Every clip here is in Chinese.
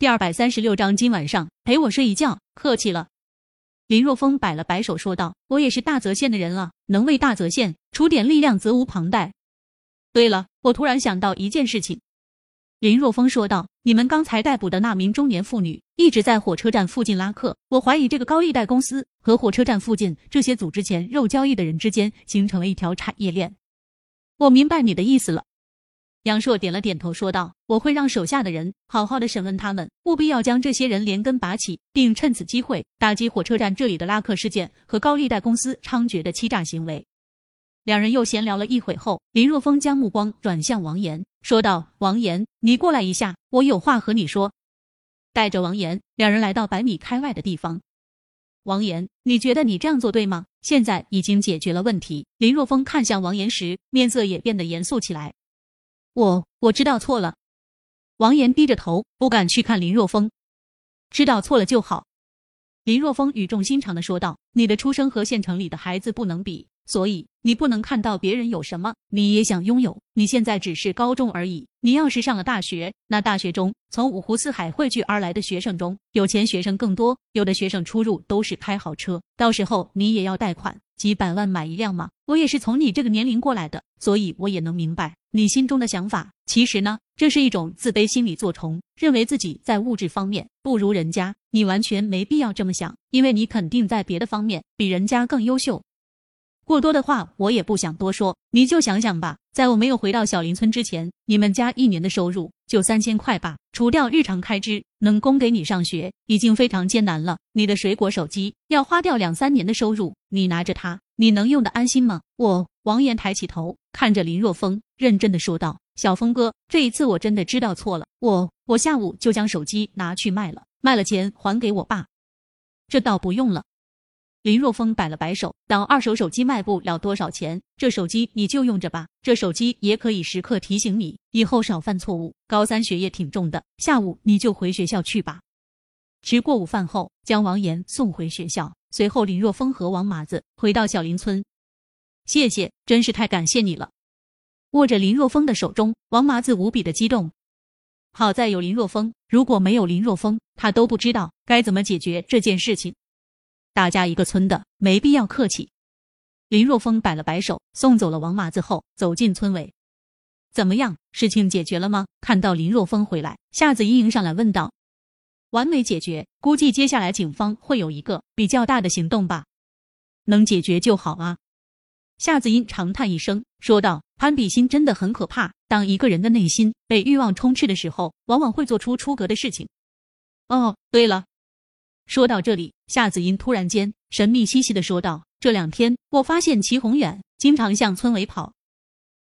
第二百三十六章，今晚上陪我睡一觉，客气了。林若风摆了摆手，说道：“我也是大泽县的人了，能为大泽县出点力量，责无旁贷。对了，我突然想到一件事情。”林若风说道：“你们刚才逮捕的那名中年妇女一直在火车站附近拉客，我怀疑这个高利贷公司和火车站附近这些组织钱肉交易的人之间形成了一条产业链。”我明白你的意思了。杨硕点了点头，说道：“我会让手下的人好好的审问他们，务必要将这些人连根拔起，并趁此机会打击火车站这里的拉客事件和高利贷公司猖獗的欺诈行为。”两人又闲聊了一会后，林若风将目光转向王岩，说道：“王岩，你过来一下，我有话和你说。”带着王岩，两人来到百米开外的地方。王岩，你觉得你这样做对吗？现在已经解决了问题。林若风看向王岩时，面色也变得严肃起来。我我知道错了，王岩低着头，不敢去看林若风。知道错了就好，林若风语重心长的说道：“你的出生和县城里的孩子不能比。”所以你不能看到别人有什么，你也想拥有。你现在只是高中而已，你要是上了大学，那大学中从五湖四海汇聚而来的学生中，有钱学生更多。有的学生出入都是开豪车，到时候你也要贷款几百万买一辆吗？我也是从你这个年龄过来的，所以我也能明白你心中的想法。其实呢，这是一种自卑心理作崇，认为自己在物质方面不如人家。你完全没必要这么想，因为你肯定在别的方面比人家更优秀。过多的话我也不想多说，你就想想吧，在我没有回到小林村之前，你们家一年的收入就三千块吧，除掉日常开支，能供给你上学已经非常艰难了。你的水果手机要花掉两三年的收入，你拿着它，你能用的安心吗？我王岩抬起头看着林若风，认真的说道：“小峰哥，这一次我真的知道错了，我我下午就将手机拿去卖了，卖了钱还给我爸。这倒不用了。”林若风摆了摆手，当二手手机卖不了多少钱，这手机你就用着吧。这手机也可以时刻提醒你以后少犯错误。高三学业挺重的，下午你就回学校去吧。吃过午饭后，将王岩送回学校。随后，林若风和王麻子回到小林村。谢谢，真是太感谢你了。握着林若风的手中，王麻子无比的激动。好在有林若风，如果没有林若风，他都不知道该怎么解决这件事情。大家一个村的，没必要客气。林若风摆了摆手，送走了王麻子后，走进村委。怎么样，事情解决了吗？看到林若风回来，夏子英迎上来问道。完美解决，估计接下来警方会有一个比较大的行动吧。能解决就好啊。夏子英长叹一声，说道：“攀比心真的很可怕。当一个人的内心被欲望充斥的时候，往往会做出出格的事情。”哦，对了。说到这里，夏子音突然间神秘兮兮的说道：“这两天我发现齐宏远经常向村委跑。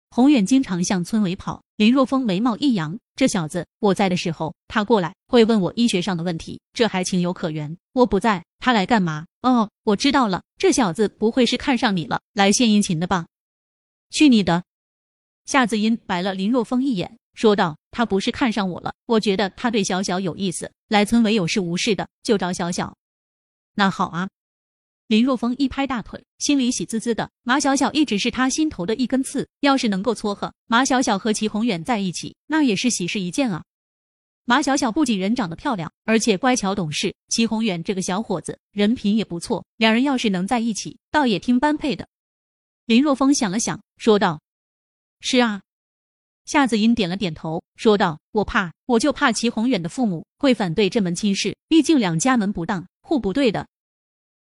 宏远经常向村委跑。”林若风眉毛一扬：“这小子，我在的时候他过来会问我医学上的问题，这还情有可原。我不在，他来干嘛？哦，我知道了，这小子不会是看上你了，来献殷勤的吧？去你的！”夏子音白了林若风一眼。说道：“他不是看上我了，我觉得他对小小有意思。来村委有事无事的就找小小。那好啊。”林若风一拍大腿，心里喜滋滋的。马小小一直是他心头的一根刺，要是能够撮合马小小和齐宏远在一起，那也是喜事一件啊。马小小不仅人长得漂亮，而且乖巧懂事。齐宏远这个小伙子人品也不错，两人要是能在一起，倒也挺般配的。林若风想了想，说道：“是啊。”夏子音点了点头，说道：“我怕，我就怕齐宏远的父母会反对这门亲事，毕竟两家门不当户不对的。”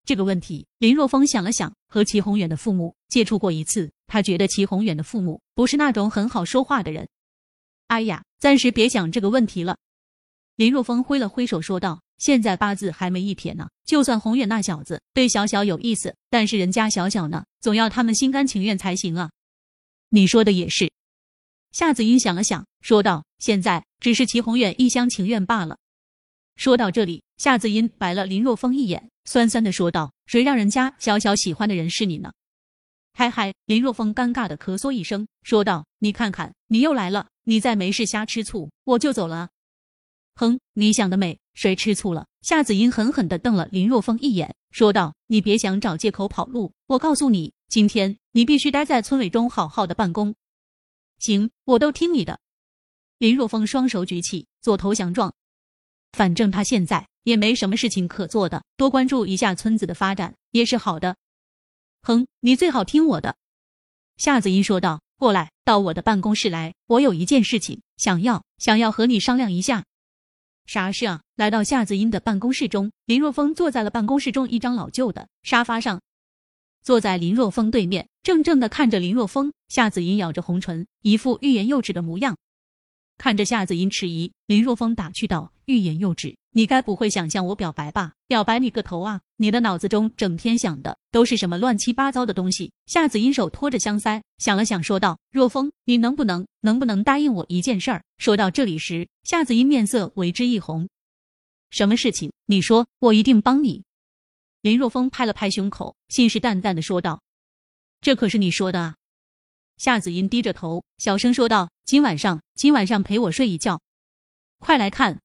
这个问题，林若风想了想，和齐宏远的父母接触过一次，他觉得齐宏远的父母不是那种很好说话的人。哎呀，暂时别想这个问题了。林若风挥了挥手说道：“现在八字还没一撇呢，就算宏远那小子对小小有意思，但是人家小小呢，总要他们心甘情愿才行啊。”你说的也是。夏子音想了想，说道：“现在只是齐宏远一厢情愿罢了。”说到这里，夏子音白了林若风一眼，酸酸的说道：“谁让人家小小喜欢的人是你呢？”嗨嗨，林若风尴尬的咳嗽一声，说道：“你看看，你又来了，你再没事瞎吃醋，我就走了。”哼，你想得美，谁吃醋了？夏子音狠狠的瞪了林若风一眼，说道：“你别想找借口跑路，我告诉你，今天你必须待在村委中好好的办公。”行，我都听你的。林若风双手举起，做投降状。反正他现在也没什么事情可做的，多关注一下村子的发展也是好的。哼，你最好听我的。”夏子音说道。“过来，到我的办公室来，我有一件事情想要想要和你商量一下。”啥事啊？来到夏子音的办公室中，林若风坐在了办公室中一张老旧的沙发上，坐在林若风对面，怔怔的看着林若风。夏子音咬着红唇，一副欲言又止的模样。看着夏子音迟疑，林若风打趣道：“欲言又止，你该不会想向我表白吧？表白你个头啊！你的脑子中整天想的都是什么乱七八糟的东西？”夏子音手托着香腮，想了想，说道：“若风，你能不能能不能答应我一件事儿？”说到这里时，夏子音面色为之一红。“什么事情？你说，我一定帮你。”林若风拍了拍胸口，信誓旦旦的说道：“这可是你说的啊！”夏子音低着头，小声说道：“今晚上，今晚上陪我睡一觉。快来看，